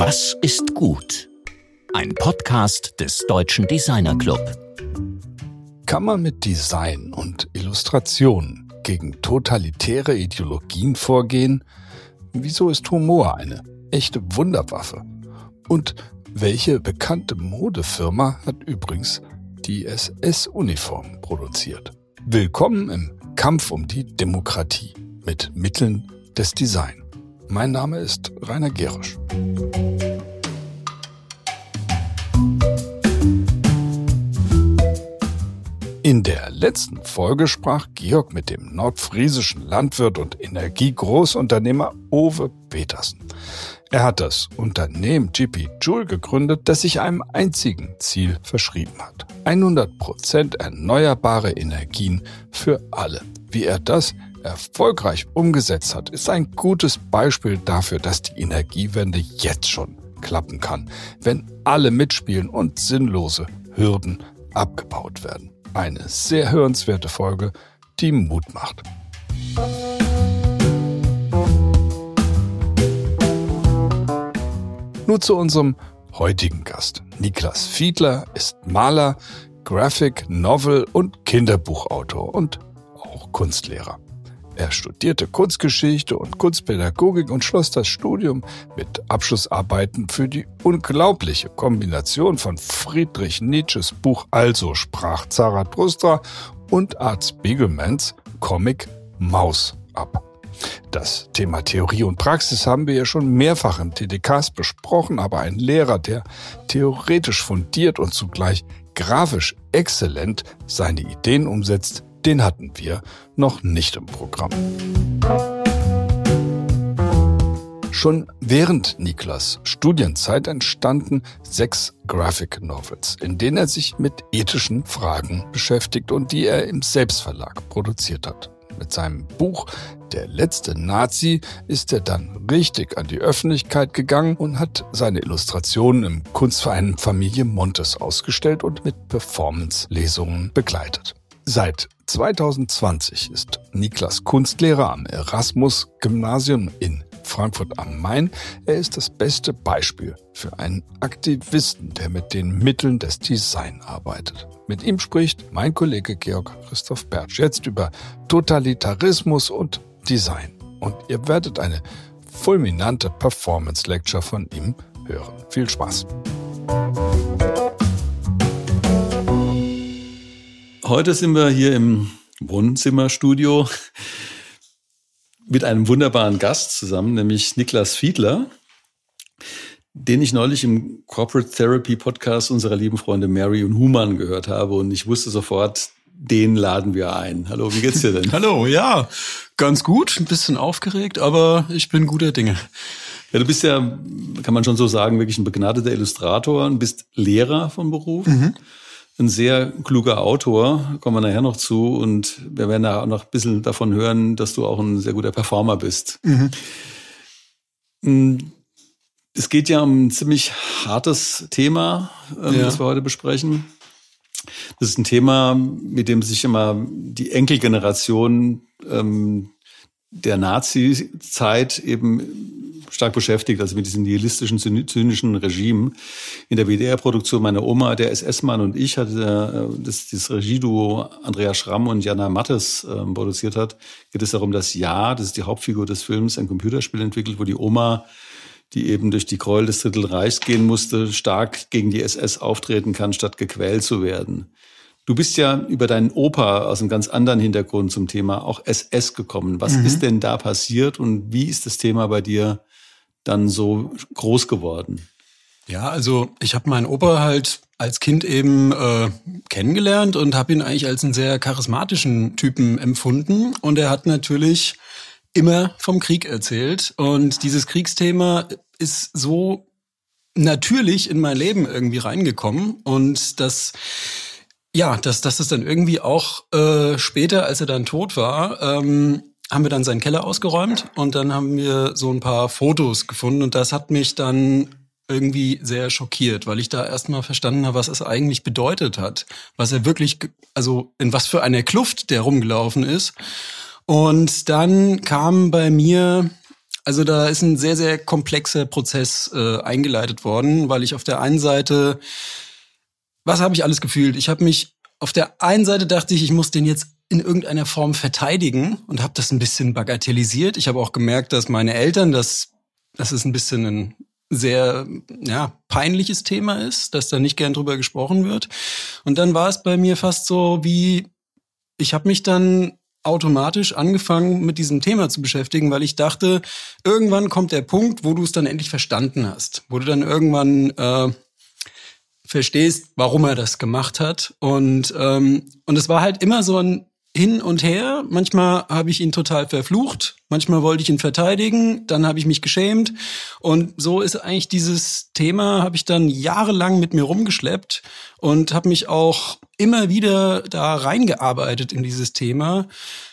Was ist gut? Ein Podcast des Deutschen Designer Club. Kann man mit Design und Illustration gegen totalitäre Ideologien vorgehen? Wieso ist Humor eine echte Wunderwaffe? Und welche bekannte Modefirma hat übrigens die SS-Uniform produziert? Willkommen im Kampf um die Demokratie mit Mitteln des Design. Mein Name ist Rainer Gerisch. In der letzten Folge sprach Georg mit dem nordfriesischen Landwirt und Energiegroßunternehmer Ove Petersen. Er hat das Unternehmen GP Joule gegründet, das sich einem einzigen Ziel verschrieben hat. 100% erneuerbare Energien für alle. Wie er das erfolgreich umgesetzt hat, ist ein gutes Beispiel dafür, dass die Energiewende jetzt schon klappen kann, wenn alle mitspielen und sinnlose Hürden abgebaut werden. Eine sehr hörenswerte Folge, die Mut macht. Nur zu unserem heutigen Gast. Niklas Fiedler ist Maler, Graphic, Novel und Kinderbuchautor und auch Kunstlehrer. Er studierte Kunstgeschichte und Kunstpädagogik und schloss das Studium mit Abschlussarbeiten für die unglaubliche Kombination von Friedrich Nietzsches Buch Also sprach Zarathustra und Art Spiegelmans Comic Maus ab. Das Thema Theorie und Praxis haben wir ja schon mehrfach im TDKs besprochen, aber ein Lehrer, der theoretisch fundiert und zugleich grafisch exzellent seine Ideen umsetzt, den hatten wir noch nicht im Programm. Schon während Niklas Studienzeit entstanden sechs Graphic Novels, in denen er sich mit ethischen Fragen beschäftigt und die er im Selbstverlag produziert hat. Mit seinem Buch Der letzte Nazi ist er dann richtig an die Öffentlichkeit gegangen und hat seine Illustrationen im Kunstverein Familie Montes ausgestellt und mit Performance-Lesungen begleitet. Seit 2020 ist Niklas Kunstlehrer am Erasmus-Gymnasium in Frankfurt am Main. Er ist das beste Beispiel für einen Aktivisten, der mit den Mitteln des Design arbeitet. Mit ihm spricht mein Kollege Georg Christoph Bertsch jetzt über Totalitarismus und Design. Und ihr werdet eine fulminante Performance Lecture von ihm hören. Viel Spaß! Heute sind wir hier im Wohnzimmerstudio mit einem wunderbaren Gast zusammen, nämlich Niklas Fiedler, den ich neulich im Corporate Therapy Podcast unserer lieben Freunde Mary und Human gehört habe und ich wusste sofort, den laden wir ein. Hallo, wie geht's dir denn? Hallo, ja, ganz gut, ein bisschen aufgeregt, aber ich bin guter Dinge. Ja, du bist ja, kann man schon so sagen, wirklich ein begnadeter Illustrator und bist Lehrer von Beruf. Mhm ein sehr kluger Autor, kommen wir nachher noch zu. Und wir werden da auch noch ein bisschen davon hören, dass du auch ein sehr guter Performer bist. Mhm. Es geht ja um ein ziemlich hartes Thema, ähm, ja. das wir heute besprechen. Das ist ein Thema, mit dem sich immer die Enkelgeneration ähm, der Nazi-Zeit eben stark beschäftigt, also mit diesem nihilistischen, zynischen Regime. In der WDR-Produktion meiner Oma, der SS-Mann und ich, hatte äh, das, das Regieduo Andrea Schramm und Jana Mattes äh, produziert hat, geht es darum, dass Ja, das ist die Hauptfigur des Films, ein Computerspiel entwickelt, wo die Oma die eben durch die Gräuel des Drittel Reichs gehen musste, stark gegen die SS auftreten kann, statt gequält zu werden. Du bist ja über deinen Opa aus einem ganz anderen Hintergrund zum Thema auch SS gekommen. Was mhm. ist denn da passiert und wie ist das Thema bei dir dann so groß geworden? Ja, also ich habe meinen Opa halt als Kind eben äh, kennengelernt und habe ihn eigentlich als einen sehr charismatischen Typen empfunden. Und er hat natürlich immer vom Krieg erzählt. Und dieses Kriegsthema ist so natürlich in mein Leben irgendwie reingekommen. Und das ja, dass, dass es dann irgendwie auch äh, später, als er dann tot war, ähm, haben wir dann seinen Keller ausgeräumt und dann haben wir so ein paar Fotos gefunden und das hat mich dann irgendwie sehr schockiert, weil ich da erstmal verstanden habe, was es eigentlich bedeutet hat, was er wirklich, also in was für einer Kluft der rumgelaufen ist. Und dann kam bei mir Also da ist ein sehr, sehr komplexer Prozess äh, eingeleitet worden, weil ich auf der einen Seite, was habe ich alles gefühlt? Ich habe mich, auf der einen Seite dachte ich, ich muss den jetzt in irgendeiner Form verteidigen und habe das ein bisschen bagatellisiert. Ich habe auch gemerkt, dass meine Eltern, dass das ist ein bisschen ein sehr ja, peinliches Thema ist, dass da nicht gern drüber gesprochen wird. Und dann war es bei mir fast so wie, ich habe mich dann automatisch angefangen, mit diesem Thema zu beschäftigen, weil ich dachte, irgendwann kommt der Punkt, wo du es dann endlich verstanden hast, wo du dann irgendwann äh, verstehst, warum er das gemacht hat. Und ähm, und es war halt immer so ein hin und her. Manchmal habe ich ihn total verflucht, manchmal wollte ich ihn verteidigen, dann habe ich mich geschämt. Und so ist eigentlich dieses Thema, habe ich dann jahrelang mit mir rumgeschleppt und habe mich auch immer wieder da reingearbeitet in dieses Thema.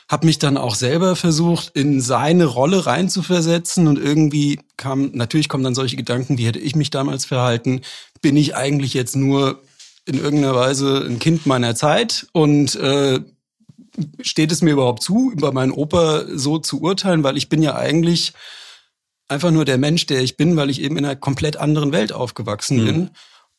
Habe mich dann auch selber versucht, in seine Rolle reinzuversetzen und irgendwie kam, natürlich kommen dann solche Gedanken, wie hätte ich mich damals verhalten? Bin ich eigentlich jetzt nur in irgendeiner Weise ein Kind meiner Zeit und äh, steht es mir überhaupt zu, über meinen Opa so zu urteilen, weil ich bin ja eigentlich einfach nur der Mensch, der ich bin, weil ich eben in einer komplett anderen Welt aufgewachsen mhm. bin.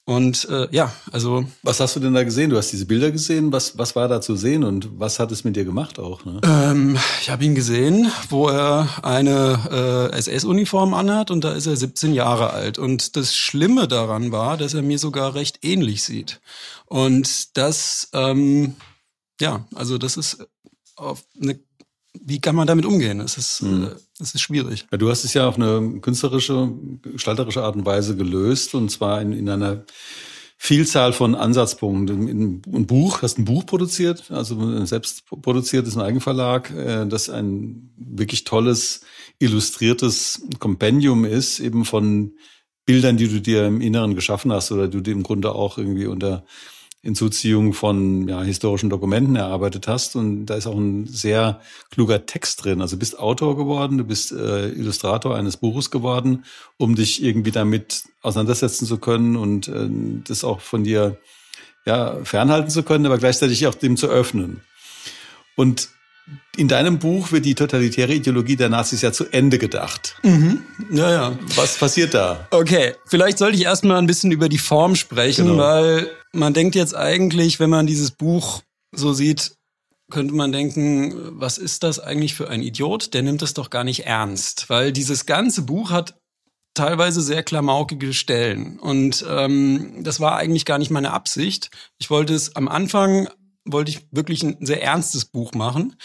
Und äh, ja, also. Was hast du denn da gesehen? Du hast diese Bilder gesehen. Was, was war da zu sehen und was hat es mit dir gemacht auch? Ne? Ähm, ich habe ihn gesehen, wo er eine äh, SS-Uniform anhat und da ist er 17 Jahre alt. Und das Schlimme daran war, dass er mir sogar recht ähnlich sieht. Und das ähm, ja, also das ist auf eine, wie kann man damit umgehen? Es ist, mhm. äh, es ist schwierig. Ja, du hast es ja auf eine künstlerische, gestalterische Art und Weise gelöst und zwar in, in einer Vielzahl von Ansatzpunkten. Ein Buch, hast ein Buch produziert, also selbst produziert ist ein Eigenverlag, äh, das ein wirklich tolles, illustriertes Kompendium ist, eben von Bildern, die du dir im Inneren geschaffen hast oder du dir im Grunde auch irgendwie unter Hinzuziehung von ja, historischen Dokumenten erarbeitet hast. Und da ist auch ein sehr kluger Text drin. Also du bist Autor geworden, du bist äh, Illustrator eines Buches geworden, um dich irgendwie damit auseinandersetzen zu können und äh, das auch von dir ja, fernhalten zu können, aber gleichzeitig auch dem zu öffnen. Und in deinem Buch wird die totalitäre Ideologie der Nazis ja zu Ende gedacht. Mhm. Ja, ja. Was passiert da? Okay, vielleicht sollte ich erstmal ein bisschen über die Form sprechen, genau. weil man denkt jetzt eigentlich, wenn man dieses Buch so sieht, könnte man denken, was ist das eigentlich für ein Idiot? Der nimmt es doch gar nicht ernst, weil dieses ganze Buch hat teilweise sehr klamaukige Stellen. Und ähm, das war eigentlich gar nicht meine Absicht. Ich wollte es am Anfang, wollte ich wirklich ein sehr ernstes Buch machen.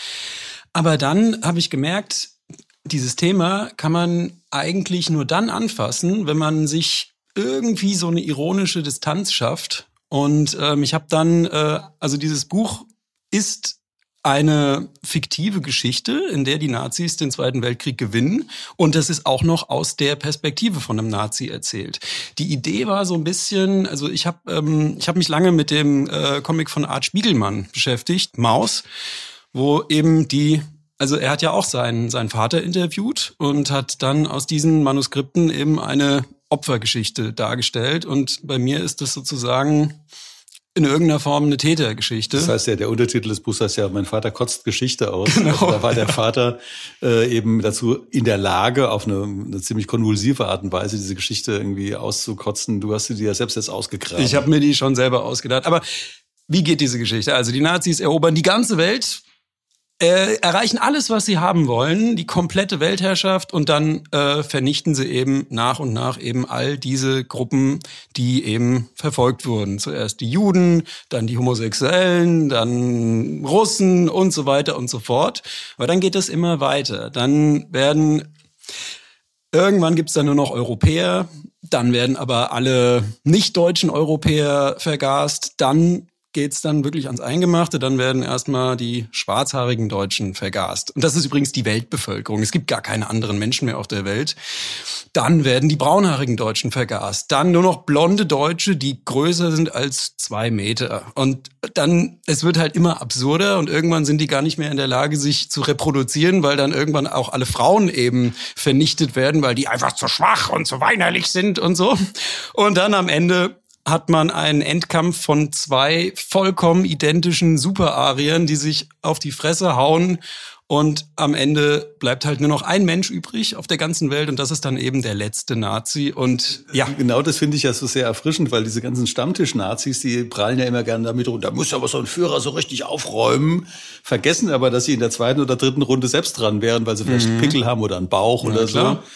Aber dann habe ich gemerkt, dieses Thema kann man eigentlich nur dann anfassen, wenn man sich irgendwie so eine ironische Distanz schafft und ähm, ich habe dann, äh, also dieses Buch ist eine fiktive Geschichte, in der die Nazis den Zweiten Weltkrieg gewinnen. Und das ist auch noch aus der Perspektive von einem Nazi erzählt. Die Idee war so ein bisschen, also ich habe ähm, ich hab mich lange mit dem äh, Comic von Art Spiegelmann beschäftigt, Maus, wo eben die also er hat ja auch seinen, seinen Vater interviewt und hat dann aus diesen Manuskripten eben eine Opfergeschichte dargestellt. Und bei mir ist das sozusagen in irgendeiner Form eine Tätergeschichte. Das heißt ja, der Untertitel des Buchs heißt ja, mein Vater kotzt Geschichte aus. Genau. Also da war der Vater äh, eben dazu in der Lage, auf eine, eine, ziemlich konvulsive Art und Weise diese Geschichte irgendwie auszukotzen. Du hast sie dir ja selbst jetzt ausgegraben. Ich habe mir die schon selber ausgedacht. Aber wie geht diese Geschichte? Also die Nazis erobern die ganze Welt äh, erreichen alles, was sie haben wollen, die komplette Weltherrschaft und dann äh, vernichten sie eben nach und nach eben all diese Gruppen, die eben verfolgt wurden. Zuerst die Juden, dann die Homosexuellen, dann Russen und so weiter und so fort. Aber dann geht es immer weiter. Dann werden Irgendwann gibt's dann nur noch Europäer, dann werden aber alle nicht-deutschen Europäer vergast, dann geht's dann wirklich ans Eingemachte. Dann werden erstmal die schwarzhaarigen Deutschen vergast. Und das ist übrigens die Weltbevölkerung. Es gibt gar keine anderen Menschen mehr auf der Welt. Dann werden die braunhaarigen Deutschen vergast. Dann nur noch blonde Deutsche, die größer sind als zwei Meter. Und dann, es wird halt immer absurder und irgendwann sind die gar nicht mehr in der Lage, sich zu reproduzieren, weil dann irgendwann auch alle Frauen eben vernichtet werden, weil die einfach zu schwach und zu weinerlich sind und so. Und dann am Ende hat man einen Endkampf von zwei vollkommen identischen Super-Arien, die sich auf die Fresse hauen Und am Ende bleibt halt nur noch ein Mensch übrig auf der ganzen Welt und das ist dann eben der letzte Nazi. Und ja. Genau das finde ich ja so sehr erfrischend, weil diese ganzen Stammtisch-Nazis, die prallen ja immer gerne damit rum, da muss aber so ein Führer so richtig aufräumen, vergessen aber, dass sie in der zweiten oder dritten Runde selbst dran wären, weil sie vielleicht mhm. Pickel haben oder einen Bauch ja, oder klar. so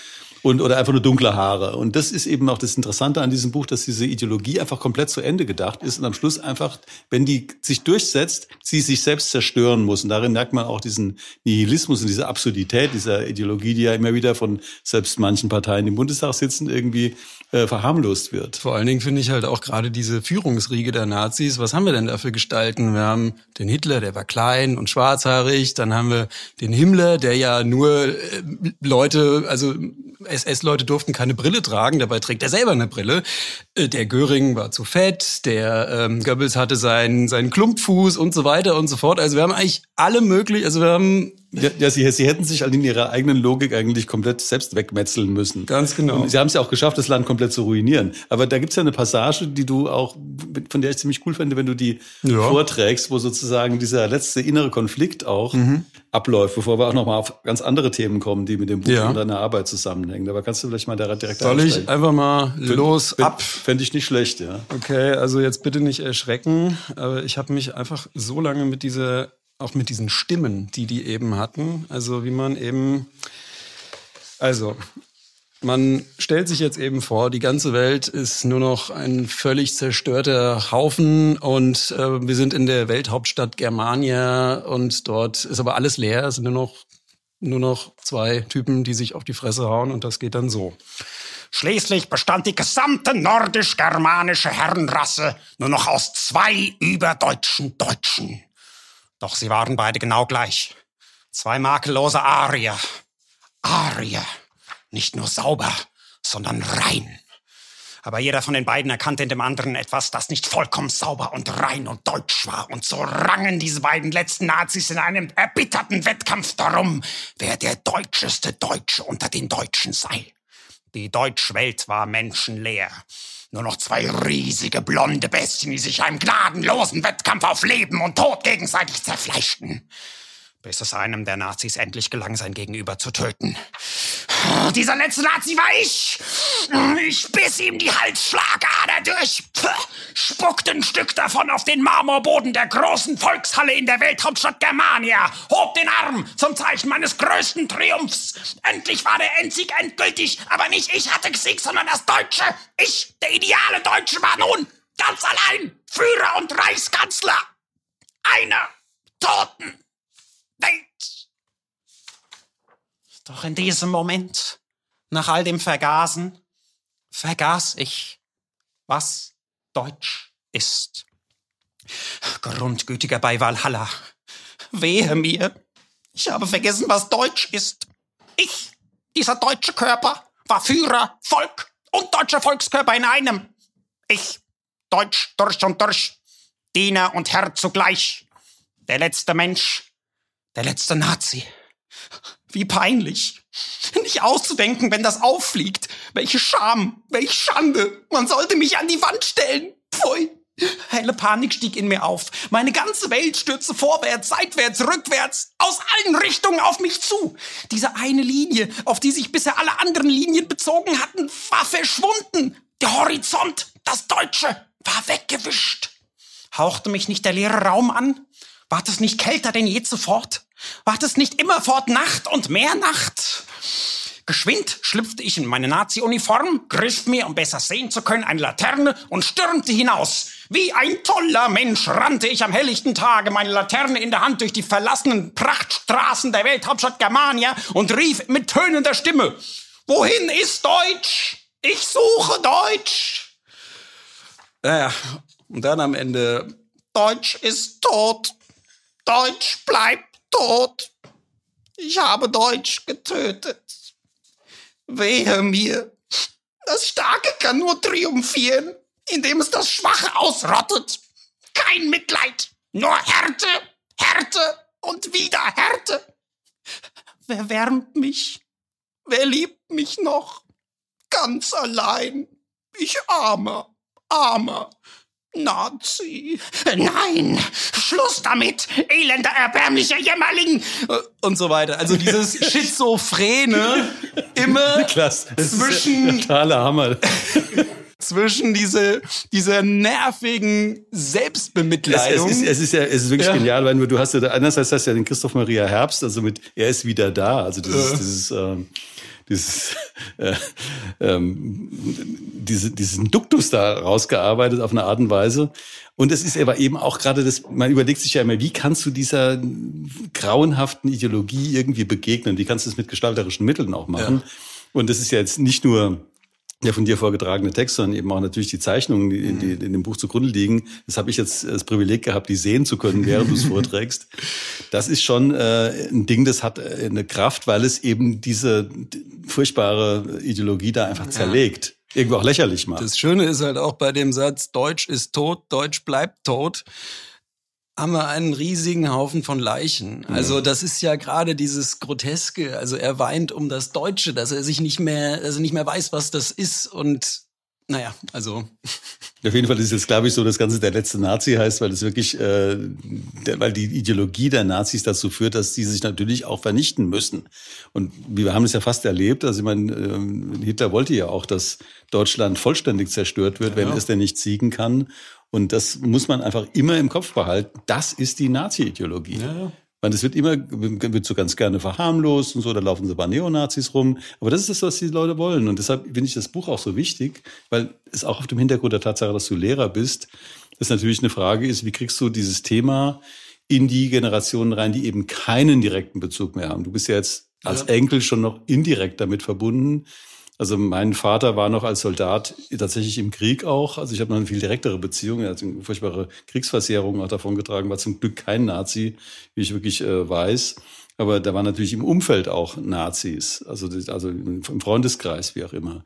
und oder einfach nur dunkle Haare. Und das ist eben auch das Interessante an diesem Buch, dass diese Ideologie einfach komplett zu Ende gedacht ist und am Schluss einfach, wenn die sich durchsetzt, sie sich selbst zerstören muss. Und darin merkt man auch diesen Nihilismus und diese Absurdität dieser Ideologie, die ja immer wieder von selbst manchen Parteien im Bundestag sitzen, irgendwie äh, verharmlost wird. Vor allen Dingen finde ich halt auch gerade diese Führungsriege der Nazis. Was haben wir denn da für Gestalten? Wir haben den Hitler, der war klein und schwarzhaarig. Dann haben wir den Himmler, der ja nur äh, Leute, also SS-Leute durften keine Brille tragen, dabei trägt er selber eine Brille. Äh, der Göring war zu fett, der ähm, Goebbels hatte seinen, seinen Klumpfuß und so weiter und so fort. Also wir haben eigentlich alle möglich, also wir haben ja, ja sie, sie hätten sich in ihrer eigenen Logik eigentlich komplett selbst wegmetzeln müssen. Ganz genau. Und sie haben es ja auch geschafft, das Land komplett zu ruinieren. Aber da gibt's ja eine Passage, die du auch, von der ich ziemlich cool finde, wenn du die ja. vorträgst, wo sozusagen dieser letzte innere Konflikt auch mhm. abläuft, bevor wir auch nochmal auf ganz andere Themen kommen, die mit dem Buch ja. und deiner Arbeit zusammenhängen. Aber kannst du vielleicht mal direkt Soll ich einfach mal los Find, ab? Fände ich nicht schlecht, ja. Okay, also jetzt bitte nicht erschrecken, aber ich habe mich einfach so lange mit dieser auch mit diesen Stimmen, die die eben hatten. Also wie man eben, also man stellt sich jetzt eben vor, die ganze Welt ist nur noch ein völlig zerstörter Haufen und äh, wir sind in der Welthauptstadt Germania und dort ist aber alles leer. Es sind nur noch, nur noch zwei Typen, die sich auf die Fresse hauen und das geht dann so. Schließlich bestand die gesamte nordisch-germanische Herrenrasse nur noch aus zwei überdeutschen Deutschen. Doch sie waren beide genau gleich. Zwei makellose Arier. Arier. Nicht nur sauber, sondern rein. Aber jeder von den beiden erkannte in dem anderen etwas, das nicht vollkommen sauber und rein und deutsch war. Und so rangen diese beiden letzten Nazis in einem erbitterten Wettkampf darum, wer der deutscheste Deutsche unter den Deutschen sei. Die Deutschwelt war menschenleer. Nur noch zwei riesige blonde Bestien, die sich einem gnadenlosen Wettkampf auf Leben und Tod gegenseitig zerfleischten bis es einem der Nazis endlich gelang, sein Gegenüber zu töten. Dieser letzte Nazi war ich. Ich biss ihm die Halsschlagader durch, spuckte ein Stück davon auf den Marmorboden der großen Volkshalle in der Welthauptstadt Germania, hob den Arm zum Zeichen meines größten Triumphs. Endlich war der Endsieg endgültig, aber nicht ich hatte gesiegt, sondern das Deutsche. Ich, der ideale Deutsche, war nun ganz allein Führer und Reichskanzler. Einer Toten Welt. Doch in diesem Moment, nach all dem Vergasen, vergaß ich, was Deutsch ist. Grundgütiger bei Valhalla. Wehe mir. Ich habe vergessen, was Deutsch ist. Ich, dieser deutsche Körper, war Führer, Volk und deutscher Volkskörper in einem. Ich, Deutsch durch und durch, Diener und Herr zugleich. Der letzte Mensch, der letzte Nazi. Wie peinlich. Nicht auszudenken, wenn das auffliegt. Welche Scham, welche Schande. Man sollte mich an die Wand stellen. Pfui. Helle Panik stieg in mir auf. Meine ganze Welt stürzte vorwärts, seitwärts, rückwärts, aus allen Richtungen auf mich zu. Diese eine Linie, auf die sich bisher alle anderen Linien bezogen hatten, war verschwunden. Der Horizont, das Deutsche, war weggewischt. Hauchte mich nicht der leere Raum an? Ward es nicht kälter denn je zuvor? Ward es nicht immerfort Nacht und mehr Nacht? Geschwind schlüpfte ich in meine Nazi-Uniform, griff mir, um besser sehen zu können, eine Laterne und stürmte hinaus. Wie ein toller Mensch rannte ich am helllichten Tage, meine Laterne in der Hand durch die verlassenen Prachtstraßen der Welthauptstadt Germania und rief mit tönender Stimme, Wohin ist Deutsch? Ich suche Deutsch. Naja, und dann am Ende, Deutsch ist tot. Deutsch bleibt tot. Ich habe Deutsch getötet. Wehe mir. Das Starke kann nur triumphieren, indem es das Schwache ausrottet. Kein Mitleid, nur Härte, Härte und wieder Härte. Wer wärmt mich? Wer liebt mich noch? Ganz allein. Ich armer, armer. Nazi. Nein, Schluss damit, elender, erbärmlicher Jämmerling. Und so weiter. Also dieses Schizophrene immer Klasse. zwischen, totaler Hammer. zwischen diese, dieser nervigen Selbstbemitleidung. Es, es, ist, es ist ja, es ist wirklich Ja. genial, weil du hast ja, einerseits hast du ja den Christoph Maria Herbst, also mit, er ist wieder da, also dieses, dieses, ähm, dieses, äh, ähm, diese, diesen Duktus da rausgearbeitet auf eine Art und Weise. Und es ist aber eben auch gerade das, man überlegt sich ja immer, wie kannst du dieser grauenhaften Ideologie irgendwie begegnen? Wie kannst du es mit gestalterischen Mitteln auch machen? Und das ist ja jetzt nicht nur der von dir vorgetragene Text, sondern eben auch natürlich die Zeichnungen, die, die in dem Buch zugrunde liegen. Das habe ich jetzt das Privileg gehabt, die sehen zu können, während du es vorträgst. Das ist schon äh, ein Ding, das hat äh, eine Kraft, weil es eben diese furchtbare Ideologie da einfach zerlegt. Irgendwo auch lächerlich macht. Das Schöne ist halt auch bei dem Satz, Deutsch ist tot, Deutsch bleibt tot, haben wir einen riesigen Haufen von Leichen. Also das ist ja gerade dieses Groteske. Also er weint um das Deutsche, dass er sich nicht mehr, dass er nicht mehr weiß, was das ist. Und naja, also Auf jeden Fall ist jetzt, glaube ich, so, das Ganze der letzte Nazi heißt, weil es wirklich, äh, der, weil die Ideologie der Nazis dazu führt, dass sie sich natürlich auch vernichten müssen. Und wir haben es ja fast erlebt. Also ich meine, ähm, Hitler wollte ja auch, dass Deutschland vollständig zerstört wird, wenn es denn nicht siegen kann. Und das muss man einfach immer im Kopf behalten. Das ist die Nazi-Ideologie. Ja. Weil das wird immer, wird so ganz gerne verharmlost und so, da laufen so ein paar Neonazis rum. Aber das ist das, was die Leute wollen. Und deshalb finde ich das Buch auch so wichtig, weil es auch auf dem Hintergrund der Tatsache, dass du Lehrer bist, das natürlich eine Frage ist, wie kriegst du dieses Thema in die Generationen rein, die eben keinen direkten Bezug mehr haben. Du bist ja jetzt als Ja. Enkel schon noch indirekt damit verbunden. Also mein Vater war noch als Soldat tatsächlich im Krieg auch. Also ich habe noch eine viel direktere Beziehung. Er hat eine furchtbare Kriegsversehrung auch davon getragen, war zum Glück kein Nazi, wie ich wirklich äh, weiß. Aber da waren natürlich im Umfeld auch Nazis, also, also im Freundeskreis, wie auch immer.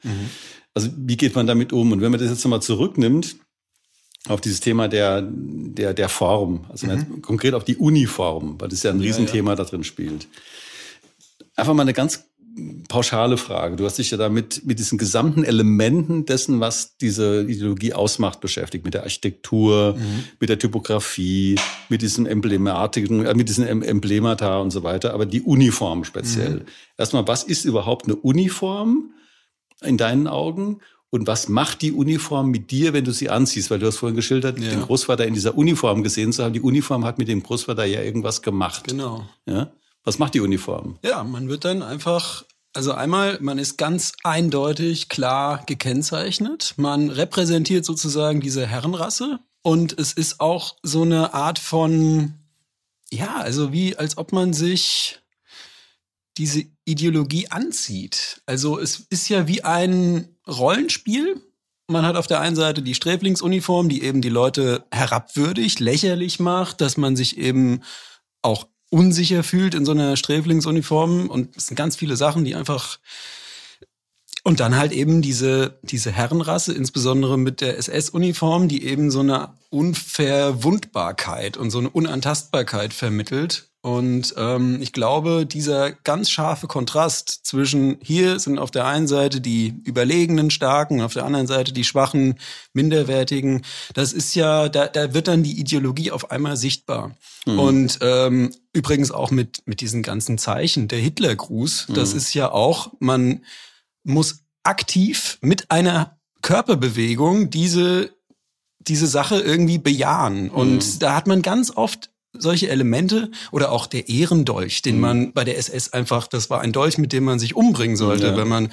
Also wie geht man damit um? Und wenn man das jetzt nochmal zurücknimmt, auf dieses Thema der, der, der Form, also konkret auf die Uniform, weil das ja ein Riesenthema da drin spielt. Einfach mal eine ganz pauschale Frage. Du hast dich ja damit mit diesen gesamten Elementen dessen, was diese Ideologie ausmacht, beschäftigt. Mit der Architektur, mit der Typografie, mit diesen Emblematiken, äh, mit diesen Em- Emblemata und so weiter. Aber die Uniform speziell. Erstmal, was ist überhaupt eine Uniform in deinen Augen? Und was macht die Uniform mit dir, wenn du sie anziehst? Weil du hast vorhin geschildert, Ja. den Großvater in dieser Uniform gesehen zu haben. Die Uniform hat mit dem Großvater ja irgendwas gemacht. genau. Ja? Was macht die Uniform? Ja, man wird dann einfach, also einmal, man ist ganz eindeutig klar gekennzeichnet. Man repräsentiert sozusagen diese Herrenrasse und es ist auch so eine Art von, ja, also wie, als ob man sich diese Ideologie anzieht. Also es ist ja wie ein Rollenspiel. Man hat auf der einen Seite die Sträflingsuniform, die eben die Leute herabwürdigt, lächerlich macht, dass man sich eben auch unsicher fühlt in so einer Sträflingsuniform und es sind ganz viele Sachen, die einfach und dann halt eben diese, diese Herrenrasse, insbesondere mit der SS-Uniform, die eben so eine Unverwundbarkeit und so eine Unantastbarkeit vermittelt. Und ähm, ich glaube, dieser ganz scharfe Kontrast zwischen hier sind auf der einen Seite die überlegenen Starken, auf der anderen Seite die schwachen, minderwertigen, das ist ja, da, da wird dann die Ideologie auf einmal sichtbar. Und ähm, übrigens auch mit, mit diesen ganzen Zeichen, der Hitlergruß, das ist ja auch, man muss aktiv mit einer Körperbewegung diese, diese Sache irgendwie bejahen. Und da hat man ganz oft solche Elemente oder auch der Ehrendolch, den man bei der SS einfach, das war ein Dolch, mit dem man sich umbringen sollte, Ja. wenn man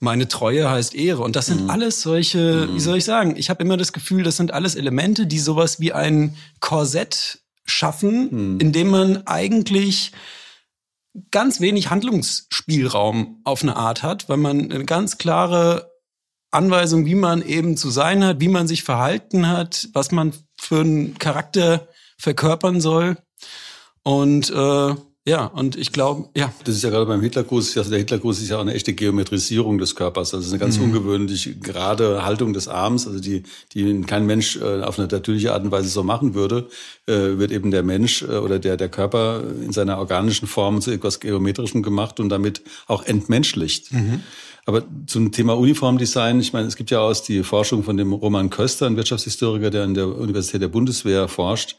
meine Treue heißt Ehre. Und das sind alles solche, wie soll ich sagen, ich habe immer das Gefühl, das sind alles Elemente, die sowas wie ein Korsett schaffen, in dem man eigentlich ganz wenig Handlungsspielraum auf eine Art hat, weil man eine ganz klare Anweisung, wie man eben zu sein hat, wie man sich verhalten hat, was man für einen Charakter verkörpern soll. Und äh, Ja, und ich glaube, ja. Das ist ja gerade beim Hitlergruß, also der Hitlergruß ist ja auch eine echte Geometrisierung des Körpers. Also eine ganz mhm. ungewöhnlich gerade Haltung des Arms, also die, die kein Mensch äh, auf eine natürliche Art und Weise so machen würde, äh, wird eben der Mensch äh, oder der, der Körper in seiner organischen Form zu etwas Geometrischem gemacht und damit auch entmenschlicht. Mhm. Aber zum Thema Uniformdesign, ich meine, es gibt ja aus die Forschung von dem Roman Köster, ein Wirtschaftshistoriker, der an der Universität der Bundeswehr forscht,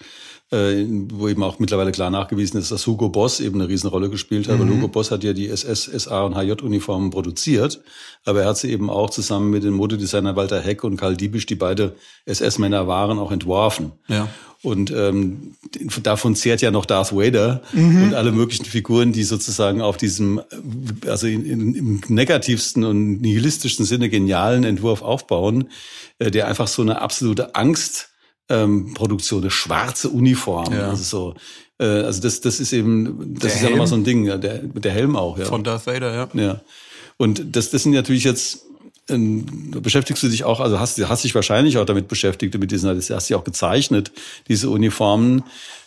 äh, wo eben auch mittlerweile klar nachgewiesen ist, dass Hugo Boss eben eine Riesenrolle gespielt hat. Mhm. Weil Hugo Boss hat ja die SS, SA und HJ-Uniformen produziert, aber er hat sie eben auch zusammen mit den Modedesigner Walter Heck und Karl Diebisch, die beide SS-Männer waren, auch entworfen. Ja. Und ähm, davon zehrt ja noch Darth Vader mhm. und alle möglichen Figuren, die sozusagen auf diesem, also in, in, im negativsten und nihilistischsten Sinne genialen Entwurf aufbauen, äh, der einfach so eine absolute Angst ähm, Produktion, eine schwarze Uniform. Ja. Also so, äh, also das, das ist eben, das der ist Helm? ja nochmal so ein Ding, ja, der, der Helm auch, ja. Von Darth Vader, ja. Ja. Und das, das sind natürlich jetzt, beschäftigst du dich auch, also hast, hast dich wahrscheinlich auch damit beschäftigt, mit diesen, hast du auch gezeichnet, diese Uniformen.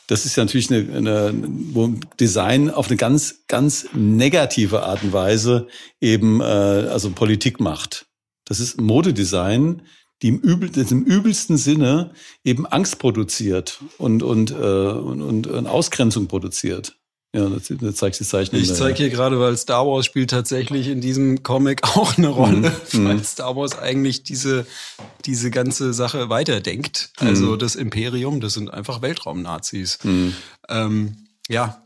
Das ist ja natürlich eine, eine wo Design auf eine ganz, ganz negative Art und Weise eben äh, also Politik macht. Das ist Modedesign die im, übel, im übelsten Sinne eben Angst produziert und, und, äh, und, und, und Ausgrenzung produziert. Ja, das, das zeigt die Zeichnung. Ich zeige hier gerade, weil Star Wars spielt tatsächlich in diesem Comic auch eine Rolle, mhm. weil Star Wars eigentlich diese, diese ganze Sache weiterdenkt. Also mhm. das Imperium, das sind einfach Weltraumnazis. Mhm. Ähm, ja.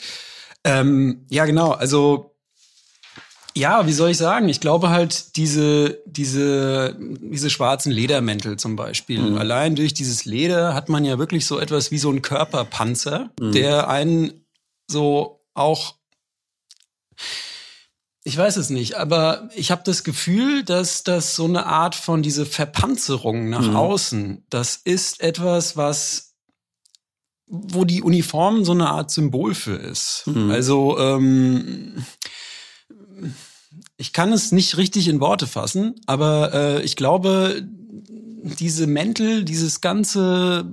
Ähm, ja, genau. Also ja, wie soll ich sagen? Ich glaube halt diese, diese, diese schwarzen Ledermäntel zum Beispiel. Mhm. Allein durch dieses Leder hat man ja wirklich so etwas wie so ein Körperpanzer, mhm. der einen so auch, ich weiß es nicht, aber ich habe das Gefühl, dass das so eine Art von diese Verpanzerung nach mhm. außen, das ist etwas, was wo die Uniform so eine Art Symbol für ist. Mhm. Also ähm, ich kann es nicht richtig in Worte fassen, aber äh, ich glaube, diese Mäntel, dieses ganze,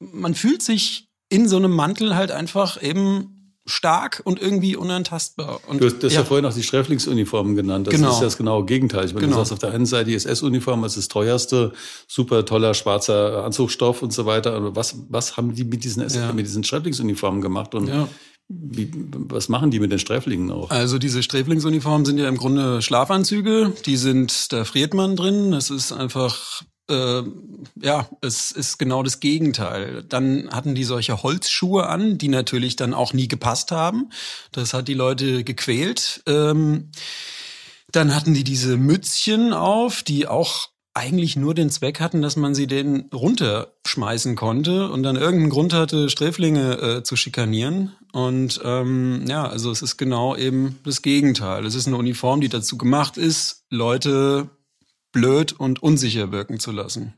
man fühlt sich in so einem Mantel halt einfach eben stark und irgendwie unantastbar. Und, du hast, du hast ja. ja vorhin auch die Sträflingsuniformen genannt. Das genau. ist ja das genaue Gegenteil. Ich meine, genau. du sagst auf der einen Seite die SS-Uniform ist das teuerste, super toller schwarzer Anzugstoff und so weiter. Aber was, was haben die mit diesen, ja. mit diesen Sträflingsuniformen gemacht? Und ja. Wie, was machen die mit den Sträflingen auch? Also diese Sträflingsuniformen sind ja im Grunde Schlafanzüge. Die sind, da friert man drin. Es ist einfach, äh, ja, es ist genau das Gegenteil. Dann hatten die solche Holzschuhe an, die natürlich dann auch nie gepasst haben. Das hat die Leute gequält. Ähm, dann hatten die diese Mützchen auf, die auch eigentlich nur den Zweck hatten, dass man sie den runterschmeißen konnte und dann irgendeinen Grund hatte, Sträflinge äh, zu schikanieren. Und ähm, ja, also es ist genau eben das Gegenteil. Es ist eine Uniform, die dazu gemacht ist, Leute blöd und unsicher wirken zu lassen.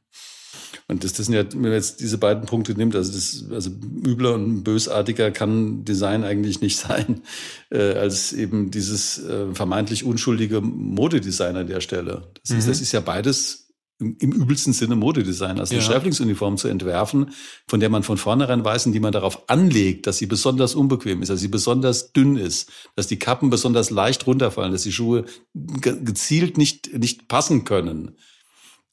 Und das, das sind ja, wenn man jetzt diese beiden Punkte nimmt, also das, also übler und bösartiger kann Design eigentlich nicht sein, äh, als eben dieses äh, vermeintlich unschuldige Modedesign an der Stelle. Das, mhm. ist, das ist ja beides im, im übelsten Sinne Modedesign, also eine ja. Sträflingsuniform zu entwerfen, von der man von vornherein weiß die man darauf anlegt, dass sie besonders unbequem ist, dass sie besonders dünn ist, dass die Kappen besonders leicht runterfallen, dass die Schuhe gezielt nicht, nicht passen können.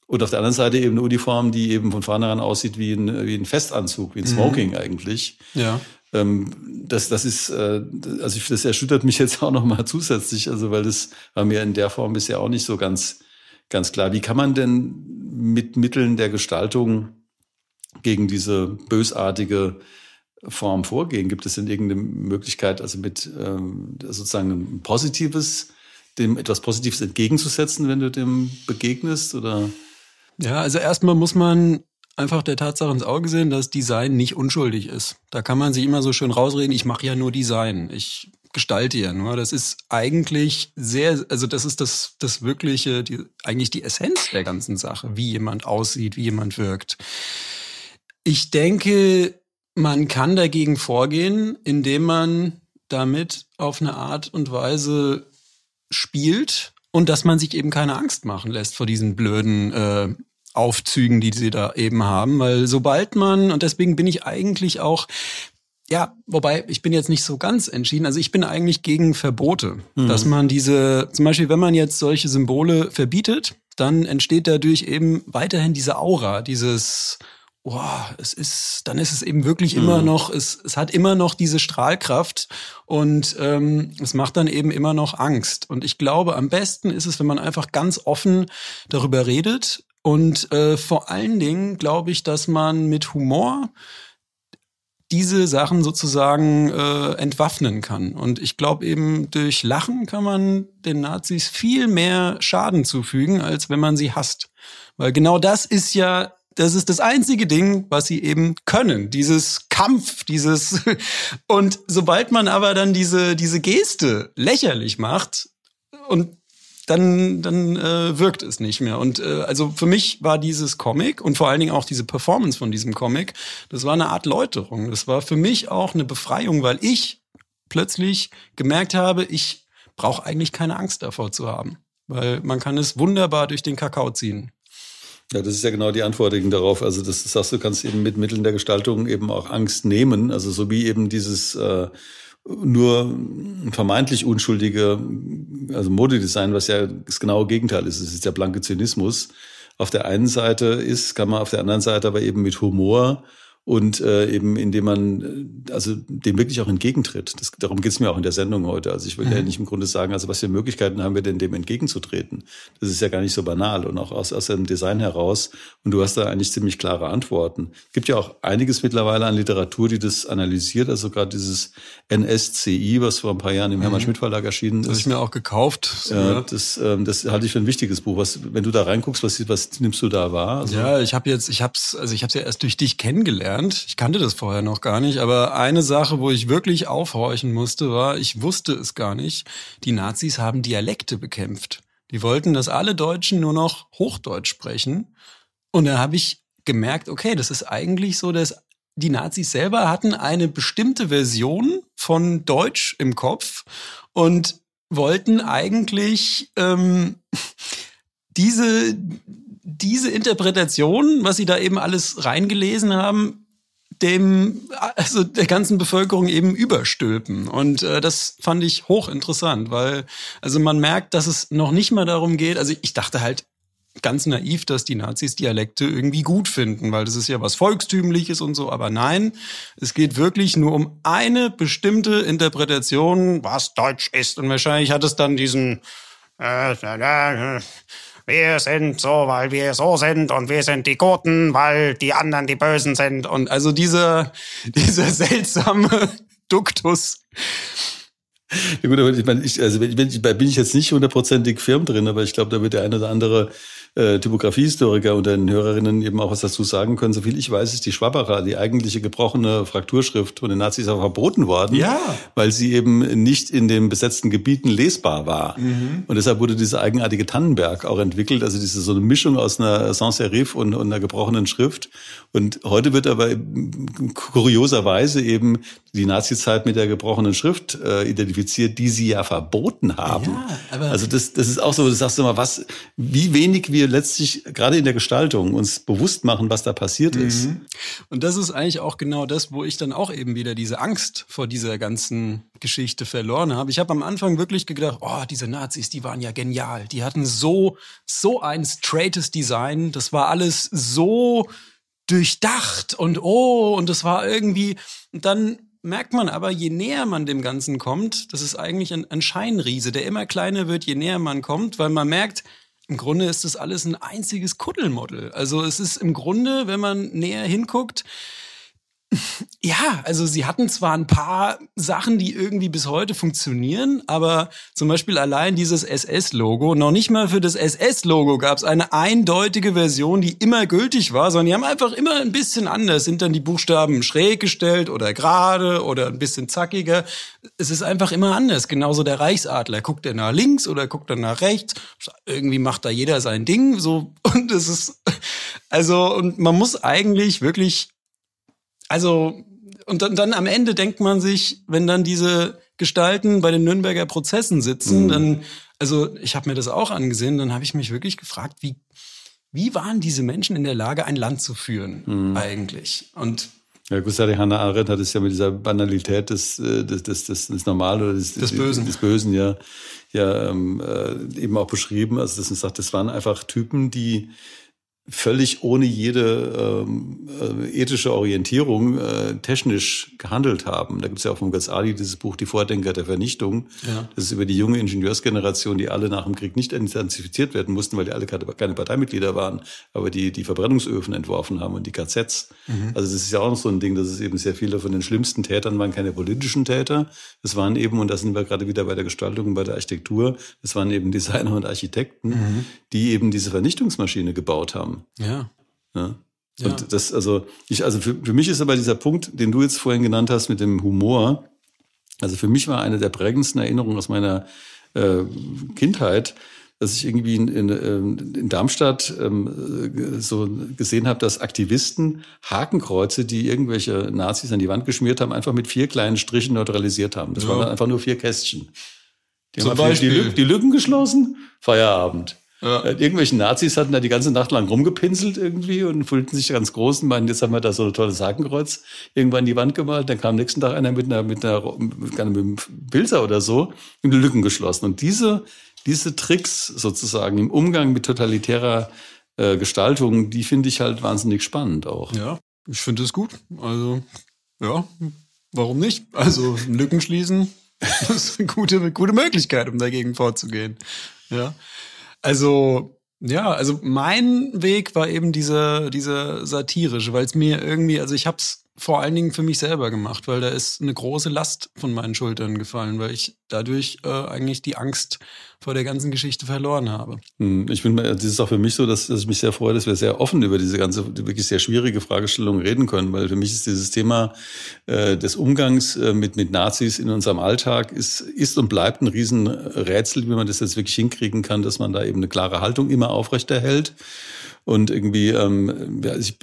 Und auf der anderen Seite eben eine Uniform, die eben von vornherein aussieht wie ein, wie ein Festanzug, wie ein mhm. Smoking mhm. eigentlich. Ja. Ähm, das, das ist, äh, also ich, das erschüttert mich jetzt auch noch mal zusätzlich, also weil das war mir in der Form bisher auch nicht so ganz ganz klar. Wie kann man denn mit Mitteln der Gestaltung gegen diese bösartige Form vorgehen? Gibt es denn irgendeine Möglichkeit, also mit ähm, sozusagen ein positives, dem etwas Positives entgegenzusetzen, wenn du dem begegnest? Oder? Ja, also erstmal muss man einfach der Tatsache ins Auge sehen, dass Design nicht unschuldig ist. Da kann man sich immer so schön rausreden, ich mache ja nur Design. Ich gestaltieren. Nur das ist eigentlich sehr, also das ist das, das wirkliche, die, eigentlich die Essenz der ganzen Sache, wie jemand aussieht, wie jemand wirkt. Ich denke, man kann dagegen vorgehen, indem man damit auf eine Art und Weise spielt und dass man sich eben keine Angst machen lässt vor diesen blöden äh, Aufzügen, die sie da eben haben, weil sobald man, und deswegen bin ich eigentlich auch ja, wobei ich bin jetzt nicht so ganz entschieden. Also ich bin eigentlich gegen Verbote, mhm. dass man diese, zum Beispiel, wenn man jetzt solche Symbole verbietet, dann entsteht dadurch eben weiterhin diese Aura, dieses oh, es ist, dann ist es eben wirklich mhm. immer noch, es, es hat immer noch diese Strahlkraft und ähm, es macht dann eben immer noch Angst. Und ich glaube, am besten ist es, wenn man einfach ganz offen darüber redet. Und äh, vor allen Dingen glaube ich, dass man mit Humor diese Sachen sozusagen äh, entwaffnen kann. Und ich glaube eben, durch Lachen kann man den Nazis viel mehr Schaden zufügen, als wenn man sie hasst. Weil genau das ist ja das ist das einzige Ding, was sie eben können. Dieses Kampf, dieses und sobald man aber dann diese diese Geste lächerlich macht und dann dann äh, wirkt es nicht mehr. Und äh, also für mich war dieses Comic und vor allen Dingen auch diese Performance von diesem Comic, das war eine Art Läuterung. Das war für mich auch eine Befreiung, weil ich plötzlich gemerkt habe, ich brauche eigentlich keine Angst davor zu haben, weil man kann es wunderbar durch den Kakao ziehen. Ja, das ist ja genau die Antwort darauf. Also das, das sagst du, kannst eben mit Mitteln der Gestaltung eben auch Angst nehmen. Also so wie eben dieses äh, nur vermeintlich unschuldige, also Modedesign, was ja das genaue Gegenteil ist. Es ist der blanke Zynismus. Auf der einen Seite ist, kann man auf der anderen Seite aber eben mit Humor und äh, eben indem man äh, also dem wirklich auch entgegentritt. Das, darum geht es mir auch in der Sendung heute. Also ich will mhm. ja nicht im Grunde sagen, also was für Möglichkeiten haben wir denn dem entgegenzutreten? Das ist ja gar nicht so banal und auch aus, aus dem Design heraus. Und du hast da eigentlich ziemlich klare Antworten. Es gibt ja auch einiges mittlerweile an Literatur, die das analysiert. Also gerade dieses NSCI, was vor ein paar Jahren im mhm. Hermann Schmidt Verlag erschienen ist. Das habe ich mir auch gekauft. Ja, das, ähm, das halte ich für ein wichtiges Buch. Was, wenn du da reinguckst, was, was nimmst du da wahr? Also, ja, ich habe jetzt, ich habe es, also ich habe es ja erst durch dich kennengelernt gelernt. Ich kannte das vorher noch gar nicht, aber eine Sache, wo ich wirklich aufhorchen musste, war, ich wusste es gar nicht, die Nazis haben Dialekte bekämpft. Die wollten, dass alle Deutschen nur noch Hochdeutsch sprechen. Und da habe ich gemerkt, okay, das ist eigentlich so, dass die Nazis selber hatten eine bestimmte Version von Deutsch im Kopf und wollten eigentlich ähm, diese diese Interpretation, was sie da eben alles reingelesen haben, dem, also der ganzen Bevölkerung eben überstülpen. Und äh, das fand ich hochinteressant, weil, also man merkt, dass es noch nicht mal darum geht, also ich dachte halt ganz naiv, dass die Nazis Dialekte irgendwie gut finden, weil das ist ja was Volkstümliches und so, aber nein, es geht wirklich nur um eine bestimmte Interpretation, was Deutsch ist. Und wahrscheinlich hat es dann diesen äh, wir sind so, weil wir so sind und wir sind die Guten, weil die anderen die Bösen sind. Und also dieser, dieser seltsame Duktus. Ja gut, aber ich meine, ich, also wenn, wenn ich, bin ich jetzt nicht hundertprozentig firm drin, aber ich glaube, da wird der eine oder andere äh, Typografiehistoriker und den Hörerinnen eben auch was dazu sagen können. Soviel ich weiß, ist die Schwabbacher, die eigentliche gebrochene Frakturschrift von den Nazis auch verboten worden, ja. weil sie eben nicht in den besetzten Gebieten lesbar war. Mhm. Und deshalb wurde diese eigenartige Tannenberg auch entwickelt, also diese so eine Mischung aus einer Sans-Serif und, und einer gebrochenen Schrift. Und heute wird aber kurioserweise eben die Nazizeit mit der gebrochenen Schrift äh, identifiziert, die sie ja verboten haben. Ja, also das, das ist auch so, du sagst immer, was, wie wenig wir letztlich gerade in der Gestaltung uns bewusst machen, was da passiert mhm. ist. Und das ist eigentlich auch genau das, wo ich dann auch eben wieder diese Angst vor dieser ganzen Geschichte verloren habe. Ich habe am Anfang wirklich gedacht, oh, diese Nazis, die waren ja genial. Die hatten so, so ein straightes Design. Das war alles so durchdacht und oh, und das war irgendwie, und dann merkt man aber, je näher man dem Ganzen kommt, das ist eigentlich ein, ein Scheinriese, der immer kleiner wird, je näher man kommt, weil man merkt, im Grunde ist das alles ein einziges Kuddelmodel. Also es ist im Grunde, wenn man näher hinguckt, ja, also sie hatten zwar ein paar Sachen, die irgendwie bis heute funktionieren, aber zum Beispiel allein dieses SS-Logo, noch nicht mal für das SS-Logo gab es eine eindeutige Version, die immer gültig war, sondern die haben einfach immer ein bisschen anders, sind dann die Buchstaben schräg gestellt oder gerade oder ein bisschen zackiger. Es ist einfach immer anders. Genauso der Reichsadler. Guckt er nach links oder guckt er nach rechts? Irgendwie macht da jeder sein Ding, so, und es ist, also, und man muss eigentlich wirklich also, und dann, dann am Ende denkt man sich, wenn dann diese Gestalten bei den Nürnberger Prozessen sitzen, mhm. dann, also ich habe mir das auch angesehen, dann habe ich mich wirklich gefragt, wie, wie waren diese Menschen in der Lage, ein Land zu führen mhm. eigentlich? Und Ja, Gustav Hannah Arendt hat es ja mit dieser Banalität des, äh, des, des, des, des Normalen oder des, des Bösen, des Bösen ja, ja ähm, äh, eben auch beschrieben. Also das, sagt, das waren einfach Typen, die völlig ohne jede ähm, äh, ethische Orientierung äh, technisch gehandelt haben. Da gibt es ja auch vom Ghazali dieses Buch Die Vordenker der Vernichtung. Ja. Das ist über die junge Ingenieursgeneration, die alle nach dem Krieg nicht identifiziert werden mussten, weil die alle keine Parteimitglieder waren, aber die die Verbrennungsöfen entworfen haben und die KZs. Mhm. Also das ist ja auch noch so ein Ding, dass es eben sehr viele von den schlimmsten Tätern waren keine politischen Täter. Es waren eben, und da sind wir gerade wieder bei der Gestaltung und bei der Architektur, es waren eben Designer und Architekten, mhm. die eben diese Vernichtungsmaschine gebaut haben. Ja. ja. Und ja. das, also, ich, also für, für mich ist aber dieser Punkt, den du jetzt vorhin genannt hast mit dem Humor, also für mich war eine der prägendsten Erinnerungen aus meiner äh, Kindheit, dass ich irgendwie in, in, ähm, in Darmstadt ähm, so gesehen habe, dass Aktivisten Hakenkreuze, die irgendwelche Nazis an die Wand geschmiert haben, einfach mit vier kleinen Strichen neutralisiert haben. Das ja. waren dann einfach nur vier Kästchen. Die Zum haben Beispiel. Die, die Lücken geschlossen, Feierabend. Ja. Äh, irgendwelche Nazis hatten da die ganze Nacht lang rumgepinselt irgendwie und fühlten sich ganz groß und meinten, jetzt haben wir da so ein tolles Hakenkreuz irgendwann die Wand gemalt. Dann kam am nächsten Tag einer mit einer, mit einer, mit einem Pilzer oder so und die Lücken geschlossen. Und diese, diese Tricks sozusagen im Umgang mit totalitärer äh, Gestaltung, die finde ich halt wahnsinnig spannend auch. Ja, ich finde es gut. Also, ja, warum nicht? Also, Lücken schließen, das ist eine gute, gute Möglichkeit, um dagegen vorzugehen. Ja. Also ja, also mein Weg war eben dieser dieser satirische, weil es mir irgendwie, also ich habe es vor allen Dingen für mich selber gemacht, weil da ist eine große Last von meinen Schultern gefallen, weil ich dadurch äh, eigentlich die Angst vor der ganzen Geschichte verloren habe. Hm, ich bin, das ist auch für mich so, dass, dass ich mich sehr freue, dass wir sehr offen über diese ganze wirklich sehr schwierige Fragestellung reden können, weil für mich ist dieses Thema äh, des Umgangs äh, mit mit Nazis in unserem Alltag ist ist und bleibt ein Riesenrätsel, wie man das jetzt wirklich hinkriegen kann, dass man da eben eine klare Haltung immer aufrechterhält und irgendwie, ähm, ja, ich,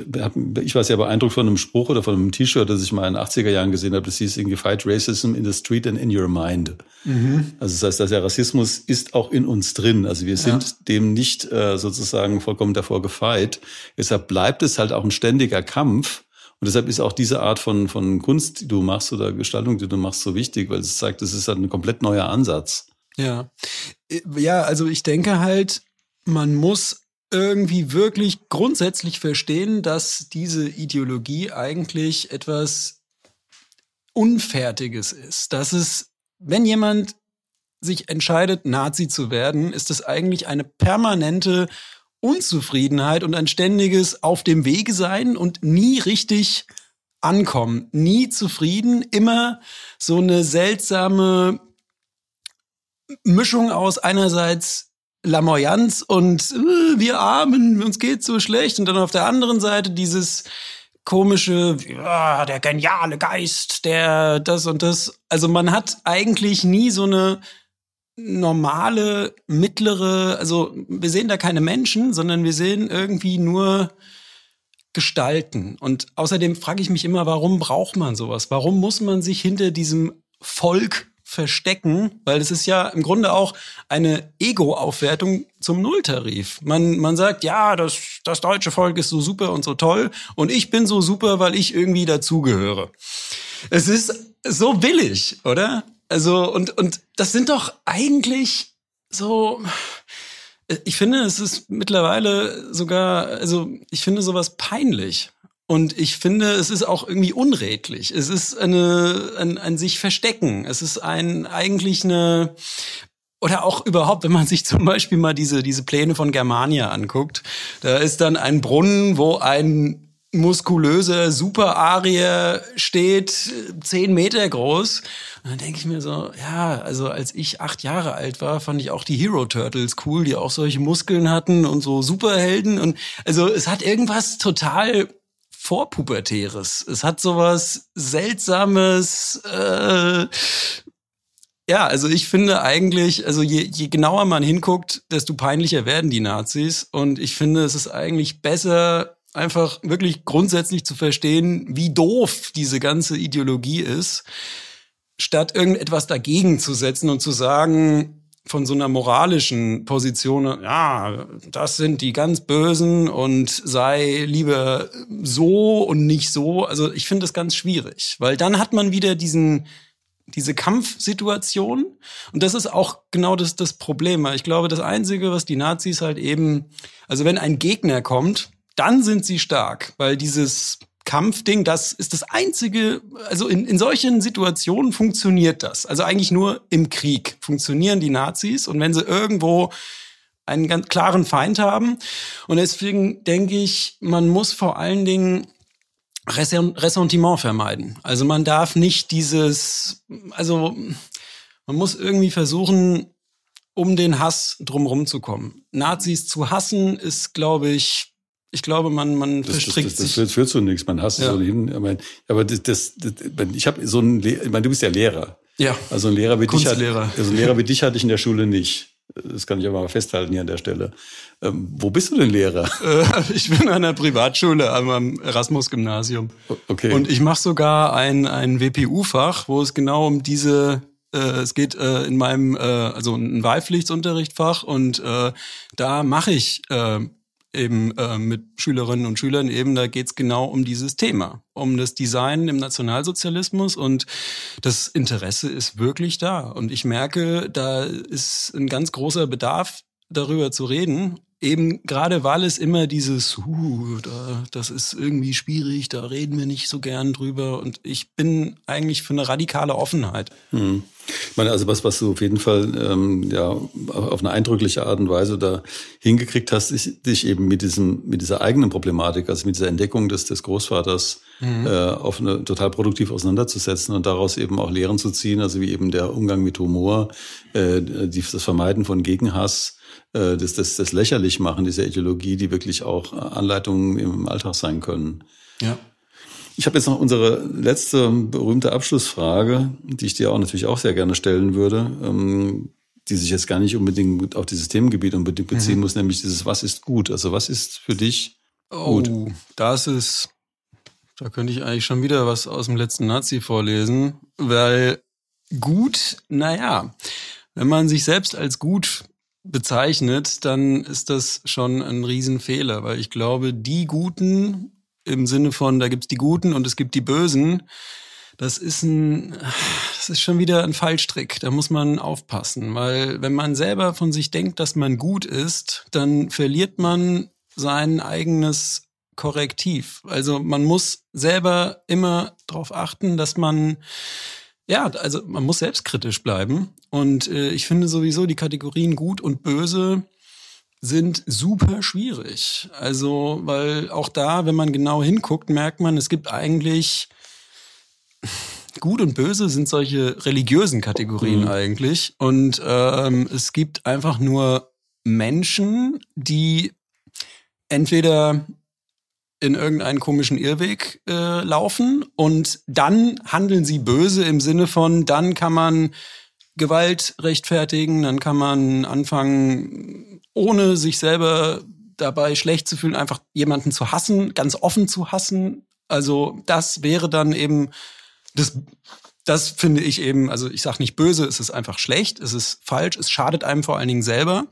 ich war sehr beeindruckt von einem Spruch oder von einem T-Shirt, das ich mal in den 80er Jahren gesehen habe. Das hieß irgendwie Fight Racism in the Street and in your mind. Mhm. Also das heißt, dass der Rassismus ist auch in uns drin. Also wir sind ja. dem nicht äh, sozusagen vollkommen davor gefeit. Deshalb bleibt es halt auch ein ständiger Kampf. Und deshalb ist auch diese Art von, von Kunst, die du machst oder Gestaltung, die du machst, so wichtig, weil es zeigt, es ist halt ein komplett neuer Ansatz. Ja. Ja, also ich denke halt, man muss irgendwie wirklich grundsätzlich verstehen, dass diese Ideologie eigentlich etwas Unfertiges ist. Dass es, wenn jemand sich entscheidet, Nazi zu werden, ist es eigentlich eine permanente Unzufriedenheit und ein ständiges Auf dem Wege sein und nie richtig ankommen, nie zufrieden, immer so eine seltsame Mischung aus einerseits Lamoyanz und äh, wir Armen, uns geht so schlecht. Und dann auf der anderen Seite dieses komische, ja, der geniale Geist, der das und das. Also man hat eigentlich nie so eine normale, mittlere, also wir sehen da keine Menschen, sondern wir sehen irgendwie nur Gestalten. Und außerdem frage ich mich immer, warum braucht man sowas? Warum muss man sich hinter diesem Volk verstecken, weil es ist ja im Grunde auch eine Ego-Aufwertung zum Nulltarif. Man, man sagt, ja, das, das deutsche Volk ist so super und so toll und ich bin so super, weil ich irgendwie dazugehöre. Es ist so billig, oder? Also, und, und das sind doch eigentlich so, ich finde, es ist mittlerweile sogar, also ich finde sowas peinlich. Und ich finde, es ist auch irgendwie unredlich. Es ist eine, ein, ein sich verstecken. Es ist ein eigentlich eine oder auch überhaupt, wenn man sich zum Beispiel mal diese, diese Pläne von Germania anguckt, da ist dann ein Brunnen, wo ein muskulöser Super-Arier steht, zehn Meter groß. Und dann denke ich mir so, ja, also als ich acht Jahre alt war, fand ich auch die Hero Turtles cool, die auch solche Muskeln hatten und so Superhelden. Und also es hat irgendwas total Vorpubertäres. Es hat sowas Seltsames. Äh, ja, also ich finde eigentlich, also je, je genauer man hinguckt, desto peinlicher werden die Nazis. Und ich finde, es ist eigentlich besser, einfach wirklich grundsätzlich zu verstehen, wie doof diese ganze Ideologie ist, statt irgendetwas dagegen zu setzen und zu sagen, von so einer moralischen Position, ja, das sind die ganz Bösen und sei lieber so und nicht so. Also ich finde das ganz schwierig, weil dann hat man wieder diesen diese Kampfsituation. Und das ist auch genau das, das Problem. Ich glaube, das Einzige, was die Nazis halt eben, also wenn ein Gegner kommt, dann sind sie stark, weil dieses Kampfding, das ist das einzige, also in, in solchen Situationen funktioniert das. Also eigentlich nur im Krieg funktionieren die Nazis und wenn sie irgendwo einen ganz klaren Feind haben. Und deswegen denke ich, man muss vor allen Dingen Ressentiment vermeiden. Also man darf nicht dieses, also man muss irgendwie versuchen, um den Hass drumherum zu kommen. Nazis zu hassen ist, glaube ich, ich glaube, man, man das, verstrickt das, das, das, sich. Das führt zu nichts. Man hasst Ja. Ich meine, aber das, das, ich habe so ein, ich meine, du bist ja Lehrer. Ja. Also ein Lehrer wie dich, hat, also ein Lehrer wie dich hatte ich in der Schule nicht. Das kann ich aber mal festhalten hier an der Stelle. Ähm, wo bist du denn Lehrer? Äh, ich bin an einer Privatschule am Erasmus-Gymnasium. Okay. Und ich mache sogar ein, ein WPU-Fach, wo es genau um diese, äh, es geht äh, in meinem, äh, also ein Wahlpflichtsunterrichtfach und äh, da mache ich äh, eben äh, mit Schülerinnen und Schülern eben, da geht's genau um dieses Thema, um das Design im Nationalsozialismus und das Interesse ist wirklich da. Und ich merke, da ist ein ganz großer Bedarf, darüber zu reden. Eben gerade weil es immer dieses, uh, da, das ist irgendwie schwierig, da reden wir nicht so gern drüber. Und ich bin eigentlich für eine radikale Offenheit. Hm. Ich meine, also was, was du auf jeden Fall ähm, ja auf eine eindrückliche Art und Weise da hingekriegt hast, ist dich eben mit diesem mit dieser eigenen Problematik, also mit dieser Entdeckung des des Großvaters äh, auf eine total produktiv auseinanderzusetzen und daraus eben auch Lehren zu ziehen, also wie eben der Umgang mit Humor, äh, die, das Vermeiden von Gegenhass, äh, das, das, das lächerlich machen dieser Ideologie, die wirklich auch Anleitungen im Alltag sein können. Ja. Ich habe jetzt noch unsere letzte berühmte Abschlussfrage, die ich dir auch natürlich auch sehr gerne stellen würde, ähm, die sich jetzt gar nicht unbedingt auf dieses Themengebiet unbedingt beziehen muss, nämlich dieses Was ist gut? Also was ist für dich gut? Oh, das ist, da könnte ich eigentlich schon wieder was aus dem letzten Nazi vorlesen, weil gut, naja, wenn man sich selbst als gut bezeichnet, dann ist das schon ein Riesenfehler, weil ich glaube, die Guten im Sinne von, da gibt's die Guten und es gibt die Bösen, das ist ein, das ist schon wieder ein Fallstrick. Da muss man aufpassen, weil wenn man selber von sich denkt, dass man gut ist, dann verliert man sein eigenes Korrektiv. Also man muss selber immer darauf achten, dass man ja, also man muss selbstkritisch bleiben. Und äh, ich finde sowieso die Kategorien gut und böse sind super schwierig. Also, weil auch da, wenn man genau hinguckt, merkt man, es gibt eigentlich Gut und Böse sind solche religiösen Kategorien Mhm. eigentlich. Und ähm, es gibt einfach nur Menschen, die entweder in irgendeinen komischen Irrweg äh, laufen und dann handeln sie böse im Sinne von, dann kann man Gewalt rechtfertigen, dann kann man anfangen, ohne sich selber dabei schlecht zu fühlen, einfach jemanden zu hassen, ganz offen zu hassen. Also das wäre dann eben das, das finde ich eben, also ich sage nicht böse, es ist einfach schlecht, es ist falsch, es schadet einem vor allen Dingen selber.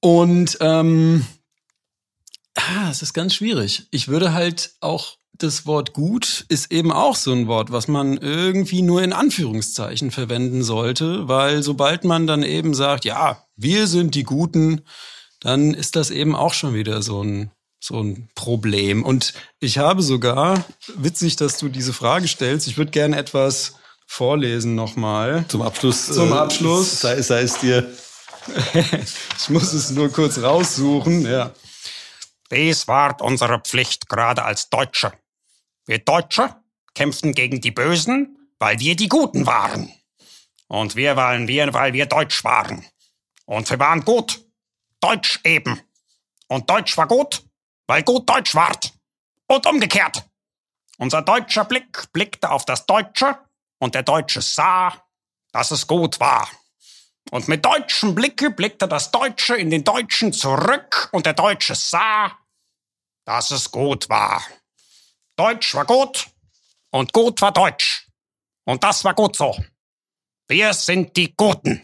Und ähm, ah, es ist ganz schwierig. Ich würde halt auch das Wort gut ist eben auch so ein Wort, was man irgendwie nur in Anführungszeichen verwenden sollte, weil sobald man dann eben sagt, ja, wir sind die Guten, dann ist das eben auch schon wieder so ein so ein Problem. Und ich habe sogar, witzig, dass du diese Frage stellst, ich würde gerne etwas vorlesen nochmal. Zum Abschluss. Zum äh, Abschluss. Sei, sei es dir. Ich muss es nur kurz raussuchen, ja. Dies war unsere Pflicht gerade als Deutsche. Wir Deutsche kämpften gegen die Bösen, weil wir die Guten waren. Und wir waren wir, weil wir Deutsch waren. Und wir waren gut. Deutsch eben. Und Deutsch war gut, weil gut Deutsch ward. Und umgekehrt. Unser deutscher Blick blickte auf das Deutsche und der Deutsche sah, dass es gut war. Und mit deutschem Blicke blickte das Deutsche in den Deutschen zurück und der Deutsche sah, dass es gut war. Deutsch war gut und gut war Deutsch. Und das war gut so. Wir sind die Guten.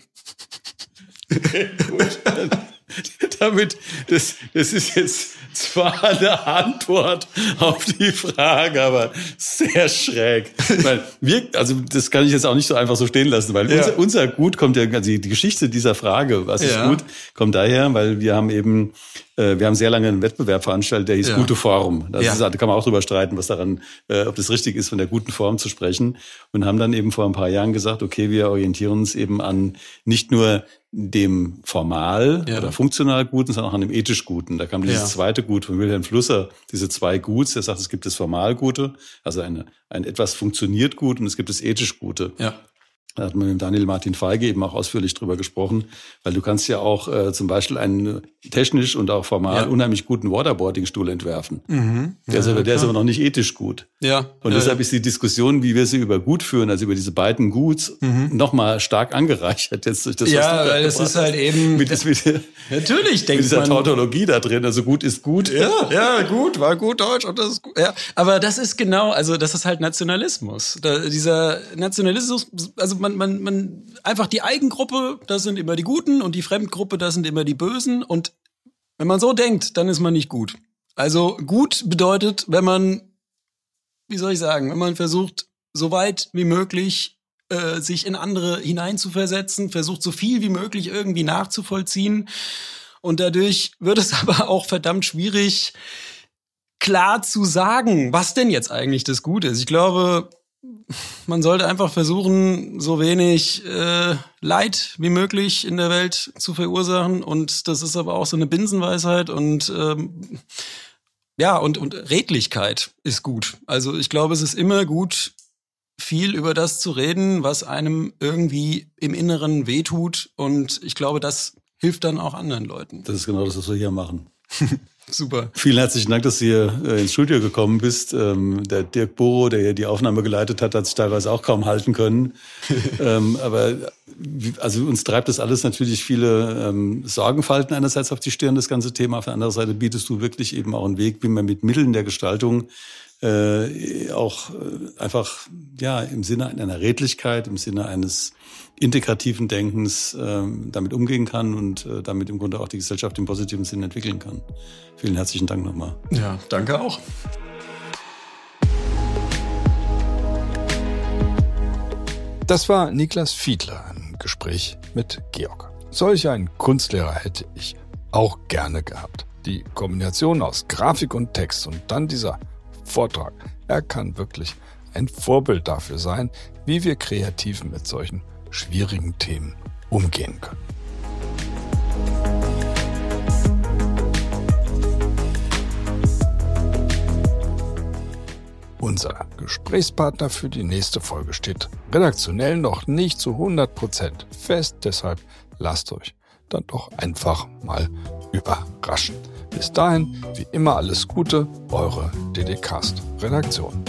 Damit, das, das ist jetzt zwar eine Antwort auf die Frage, aber sehr schräg. Weil wir, also das kann ich jetzt auch nicht so einfach so stehen lassen, weil ja. unser, unser Gut kommt ja, also die Geschichte dieser Frage, was ist gut, kommt daher, weil wir haben eben äh, wir haben sehr lange einen Wettbewerb veranstaltet, der hieß ja. Gute Form. Das ja. ist, da kann man auch drüber streiten, was daran, äh, ob das richtig ist, von der guten Form zu sprechen. Und haben dann eben vor ein paar Jahren gesagt, okay, wir orientieren uns eben an nicht nur dem formal ja. oder funktional Guten, sondern auch an dem ethisch Guten. Da kam dieses ja. zweite Gut von Wilhelm Flusser, diese zwei Guts. Der sagt, es gibt das formal Gute, also eine, ein etwas funktioniert gut und es gibt das ethisch Gute. Ja. Da hat man mit Daniel Martin Feige eben auch ausführlich drüber gesprochen, weil du kannst ja auch äh, zum Beispiel einen technisch und auch formal ja. unheimlich guten Waterboarding-Stuhl entwerfen. Mhm. Der, ist aber, der ist aber noch nicht ethisch gut. Ja. Und ja, deshalb ist die Diskussion, wie wir sie über gut führen, also über diese beiden Guts, mhm. nochmal stark angereichert jetzt durch das, Ja, weil das ist halt eben. Mit, das, mit, natürlich denkt mit dieser man, Tautologie da drin, also gut ist gut. Ja, ja, gut, war gut Deutsch und das ist gut. Ja, aber das ist genau, also das ist halt Nationalismus. Da, dieser Nationalismus, also man, man, man, einfach die Eigengruppe, das sind immer die Guten und die Fremdgruppe, das sind immer die Bösen. Und wenn man so denkt, dann ist man nicht gut. Also gut bedeutet, wenn man, wie soll ich sagen, wenn man versucht, so weit wie möglich äh, sich in andere hineinzuversetzen, versucht so viel wie möglich irgendwie nachzuvollziehen. Und dadurch wird es aber auch verdammt schwierig, klar zu sagen, was denn jetzt eigentlich das Gute ist. Ich glaube, man sollte einfach versuchen, so wenig äh, Leid wie möglich in der Welt zu verursachen. Und das ist aber auch so eine Binsenweisheit und ähm, ja, und, und Redlichkeit ist gut. Also ich glaube, es ist immer gut, viel über das zu reden, was einem irgendwie im Inneren wehtut. Und ich glaube, das hilft dann auch anderen Leuten. Das ist genau das, was wir hier machen. Super. Vielen herzlichen Dank, dass du hier äh, ins Studio gekommen bist. Ähm, der Dirk Boro, der hier die Aufnahme geleitet hat, hat sich teilweise auch kaum halten können. ähm, aber also uns treibt das alles natürlich viele ähm, Sorgenfalten einerseits auf die Stirn, das ganze Thema. Auf der anderen Seite bietest du wirklich eben auch einen Weg, wie man mit Mitteln der Gestaltung äh, auch äh, einfach ja im Sinne einer Redlichkeit, im Sinne eines integrativen Denkens äh, damit umgehen kann und äh, damit im Grunde auch die Gesellschaft im positiven Sinn entwickeln kann. Vielen herzlichen Dank nochmal. Ja, danke auch. Das war Niklas Fiedler im Gespräch mit Georg. Solch einen Kunstlehrer hätte ich auch gerne gehabt. Die Kombination aus Grafik und Text und dann dieser Vortrag. Er kann wirklich ein Vorbild dafür sein, wie wir Kreativen mit solchen schwierigen Themen umgehen können. Unser Gesprächspartner für die nächste Folge steht redaktionell noch nicht zu 100% fest, deshalb lasst euch dann doch einfach mal überraschen. Bis dahin, wie immer alles Gute, eure DDcast Redaktion.